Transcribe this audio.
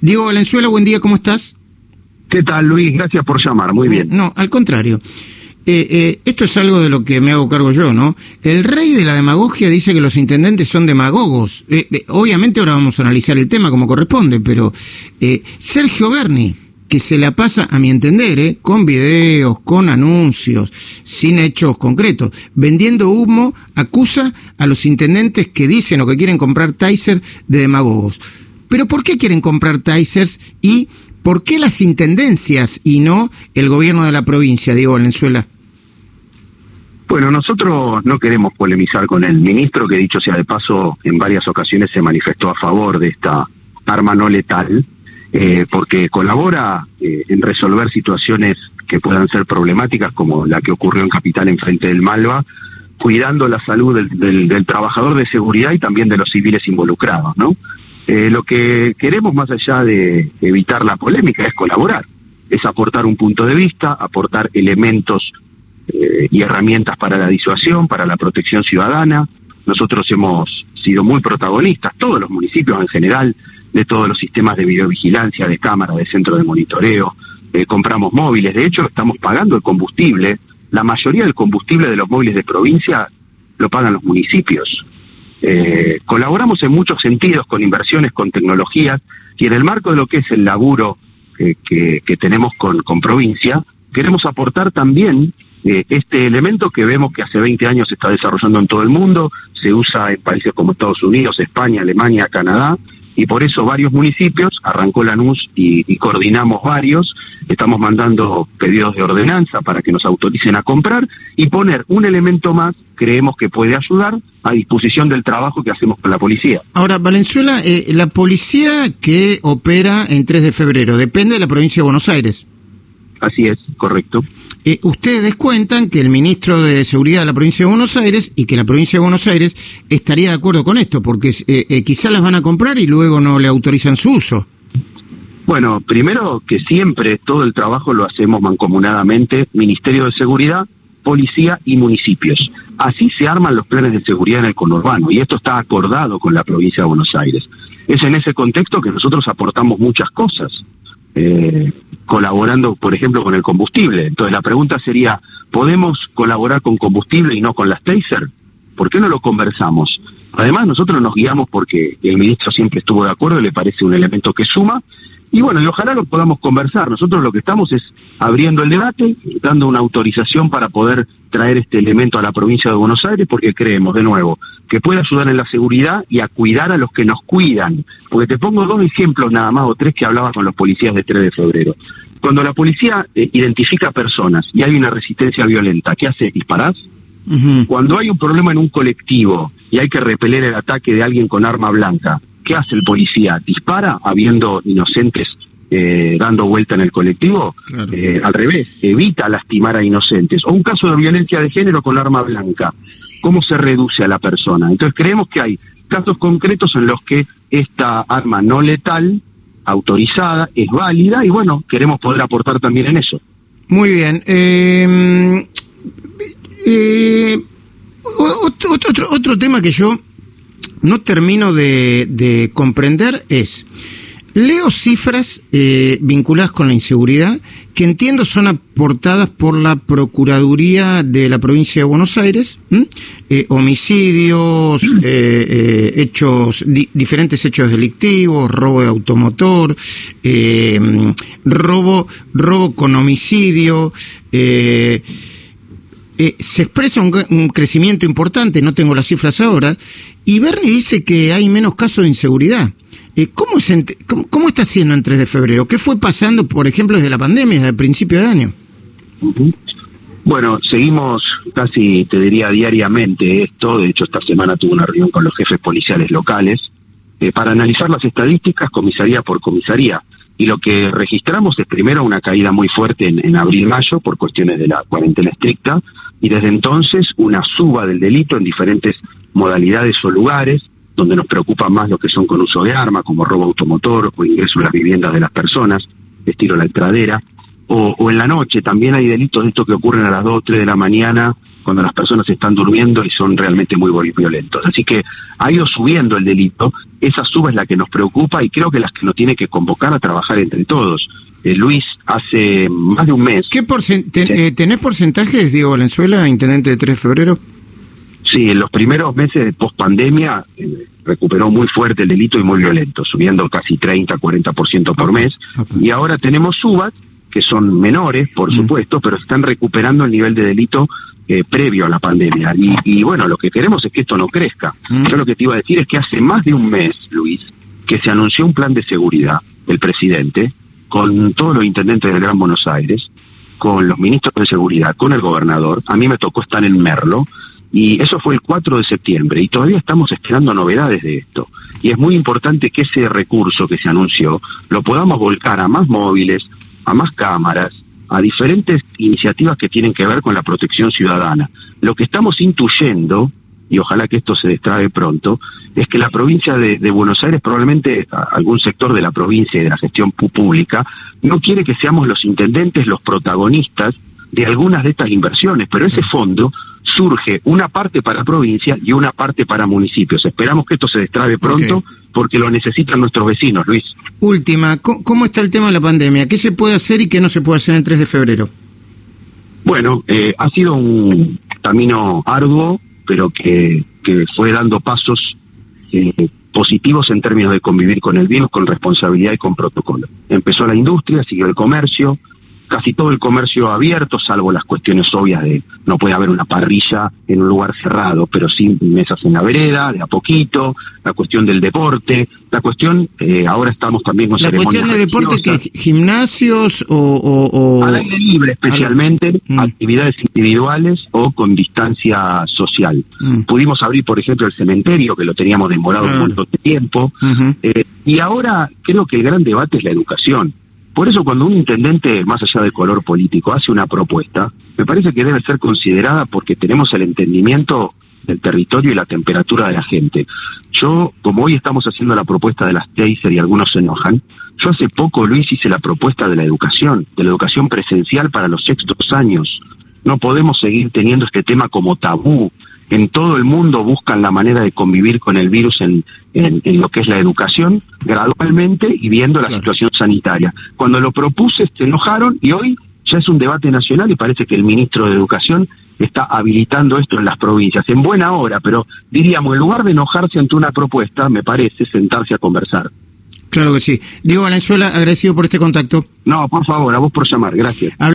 Diego Valenzuela, buen día, ¿cómo estás? ¿Qué tal, Luis? Gracias por llamar, muy bien. No, al contrario. Eh, eh, esto es algo de lo que me hago cargo yo, ¿no? El rey de la demagogia dice que los intendentes son demagogos. Eh, obviamente ahora vamos a analizar el tema como corresponde, pero Sergio Berni, que se la pasa, a mi entender, con videos, con anuncios, sin hechos concretos, vendiendo humo, acusa a los intendentes que dicen o que quieren comprar Tyser de demagogos. Pero ¿por qué quieren comprar Tysers y ¿Por qué las intendencias y no el gobierno de la provincia, Diego Valenzuela? Bueno, nosotros no queremos polemizar con el ministro, que dicho sea de paso, en varias ocasiones se manifestó a favor de esta arma no letal, eh, porque colabora eh, en resolver situaciones que puedan ser problemáticas, como la que ocurrió en Capital en frente del Malva, cuidando la salud del trabajador de seguridad y también de los civiles involucrados, ¿no? Eh, lo que queremos, más allá de evitar la polémica, es colaborar, es aportar un punto de vista, aportar elementos eh, y herramientas para la disuasión, para la protección ciudadana. Nosotros hemos sido muy protagonistas, todos los municipios en general, de todos los sistemas de videovigilancia, de cámara, de centro de monitoreo. Eh, compramos móviles, de hecho estamos pagando el combustible. La mayoría del combustible de los móviles de provincia lo pagan los municipios. Eh, colaboramos en muchos sentidos con inversiones, con tecnologías, y en el marco de lo que es el laburo eh, que, tenemos con, provincia, queremos aportar también eh, este elemento que vemos que hace 20 años se está desarrollando en todo el mundo, se usa en países como Estados Unidos, España, Alemania, Canadá, y por eso varios municipios, arrancó la y, y coordinamos varios, estamos mandando pedidos de ordenanza para que nos autoricen a comprar y poner un elemento más creemos que puede ayudar a disposición del trabajo que hacemos con la policía. Ahora, Valenzuela, eh, la policía que opera en 3 de febrero depende de la provincia de Buenos Aires. Así es, correcto. Eh, ustedes cuentan que el ministro de Seguridad de la provincia de Buenos Aires y que la provincia de Buenos Aires estaría de acuerdo con esto, porque eh, eh quizá las van a comprar y luego no le autorizan su uso. Bueno, primero que siempre todo el trabajo lo hacemos mancomunadamente, Ministerio de Seguridad, Policía y municipios. Así se arman los planes de seguridad en el conurbano y esto está acordado con la provincia de Buenos Aires. Es en ese contexto que nosotros aportamos muchas cosas. Eh, colaborando, por ejemplo, con el combustible. Entonces la pregunta sería, ¿podemos colaborar con combustible y no con las Taser? ¿Por qué no lo conversamos? Además, nosotros nos guiamos porque el ministro siempre estuvo de acuerdo, le parece un elemento que suma, y bueno, y ojalá lo podamos conversar. Nosotros lo que estamos es abriendo el debate, dando una autorización para poder traer este elemento a la provincia de Buenos Aires, porque creemos, de nuevo, que puede ayudar en la seguridad y a cuidar a los que nos cuidan. Porque te pongo dos ejemplos nada más, o tres que hablaba con los policías de 3 de febrero. Cuando la policía eh, identifica personas y hay una resistencia violenta, ¿qué hace? ¿Disparás? Cuando hay un problema en un colectivo y hay que repeler el ataque de alguien con arma blanca, ¿qué hace el policía? ¿Dispara habiendo inocentes eh, dando vuelta en el colectivo? Eh, al revés, evita lastimar a inocentes. O un caso de violencia de género con arma blanca. ¿Cómo se reduce a la persona? Entonces creemos que hay casos concretos en los que esta arma no letal, autorizada, es válida y bueno, queremos poder aportar también en eso. Muy bien. Eh, otro, otro tema que yo no termino de, comprender es, leo cifras eh, vinculadas con la inseguridad que entiendo son aportadas por la Procuraduría de la provincia de Buenos Aires, eh, homicidios, eh, hechos, diferentes hechos delictivos, robo de automotor, robo, robo con homicidio, eh, se expresa un, crecimiento importante, no tengo las cifras ahora, y Bernie dice que hay menos casos de inseguridad. Eh, ¿cómo, cómo, está siendo en 3 de febrero? ¿Qué fue pasando, por ejemplo, desde la pandemia, desde el principio de año? Bueno, seguimos casi, te diría, diariamente esto. De hecho, esta semana tuve una reunión con los jefes policiales locales eh, para analizar las estadísticas comisaría por comisaría. Y lo que registramos es primero una caída muy fuerte en, en abril-mayo por cuestiones de la cuarentena estricta, y desde entonces una suba del delito en diferentes modalidades o lugares, donde nos preocupa más lo que son con uso de arma, como robo automotor o ingreso a las viviendas de las personas, estilo la entradera, o, en la noche también hay delitos de estos que ocurren a las 2 o 3 de la mañana cuando las personas están durmiendo y son realmente muy violentos. Así que ha ido subiendo el delito, esa suba es la que nos preocupa y creo que las que nos tiene que convocar a trabajar entre todos. Eh, Luis, hace más de un mes... ¿Qué eh, ¿Tenés porcentajes, Diego Valenzuela, intendente de 3 de febrero? Sí, en los primeros meses de post-pandemia eh, recuperó muy fuerte el delito y muy violento, subiendo casi 30, 40% por mes. Y ahora tenemos subas, que son menores, por mm. supuesto, pero están recuperando el nivel de delito eh, previo a la pandemia. Y, bueno, lo que queremos es que esto no crezca. Mm. Yo lo que te iba a decir es que hace más de un mes, Luis, que se anunció un plan de seguridad del presidente con todos los intendentes del Gran Buenos Aires, con los ministros de seguridad, con el gobernador. A mí me tocó estar en Merlo y eso fue el 4 de septiembre y todavía estamos esperando novedades de esto. Y es muy importante que ese recurso que se anunció lo podamos volcar a más móviles, a más cámaras, a diferentes iniciativas que tienen que ver con la protección ciudadana. Lo que estamos intuyendo, y ojalá que esto se destrabe pronto, es que la provincia de, de, Buenos Aires, probablemente algún sector de la provincia y de la gestión pública, no quiere que seamos los intendentes los protagonistas de algunas de estas inversiones, pero ese fondo surge una parte para provincia y una parte para municipios. Esperamos que esto se destrabe pronto porque lo necesitan nuestros vecinos, Luis. Última, ¿cómo está el tema de la pandemia? ¿Qué se puede hacer y qué no se puede hacer el 3 de febrero? Bueno, eh, ha sido un camino arduo, pero que, que fue dando pasos eh, positivos en términos de convivir con el virus con responsabilidad y con protocolo. Empezó la industria, siguió el comercio, casi todo el comercio abierto, salvo las cuestiones obvias de no puede haber una parrilla en un lugar cerrado, pero sí mesas en la vereda, de a poquito, la cuestión del deporte, la cuestión, eh, ahora estamos también con La cuestión del deporte, que gimnasios o, Al aire libre especialmente, mm. actividades individuales o con distancia social. Mm. Pudimos abrir, por ejemplo, el cementerio, que lo teníamos demorado un montón de tiempo, eh, y ahora creo que el gran debate es la educación. Por eso cuando un intendente, más allá del color político, hace una propuesta, me parece que debe ser considerada porque tenemos el entendimiento del territorio y la temperatura de la gente. Yo, como hoy estamos haciendo la propuesta de las Taser y algunos se enojan, yo hace poco, Luis, hice la propuesta de la educación, de la educación presencial para los sextos años. No podemos seguir teniendo este tema como tabú, en todo el mundo buscan la manera de convivir con el virus en, en, lo que es la educación gradualmente y viendo la situación sanitaria. Cuando lo propuse se enojaron y hoy ya es un debate nacional y parece que el ministro de Educación está habilitando esto en las provincias, en buena hora, pero diríamos, en lugar de enojarse ante una propuesta, me parece sentarse a conversar. Claro que sí. Diego Valenzuela, agradecido por este contacto. No, por favor, a vos por llamar, gracias.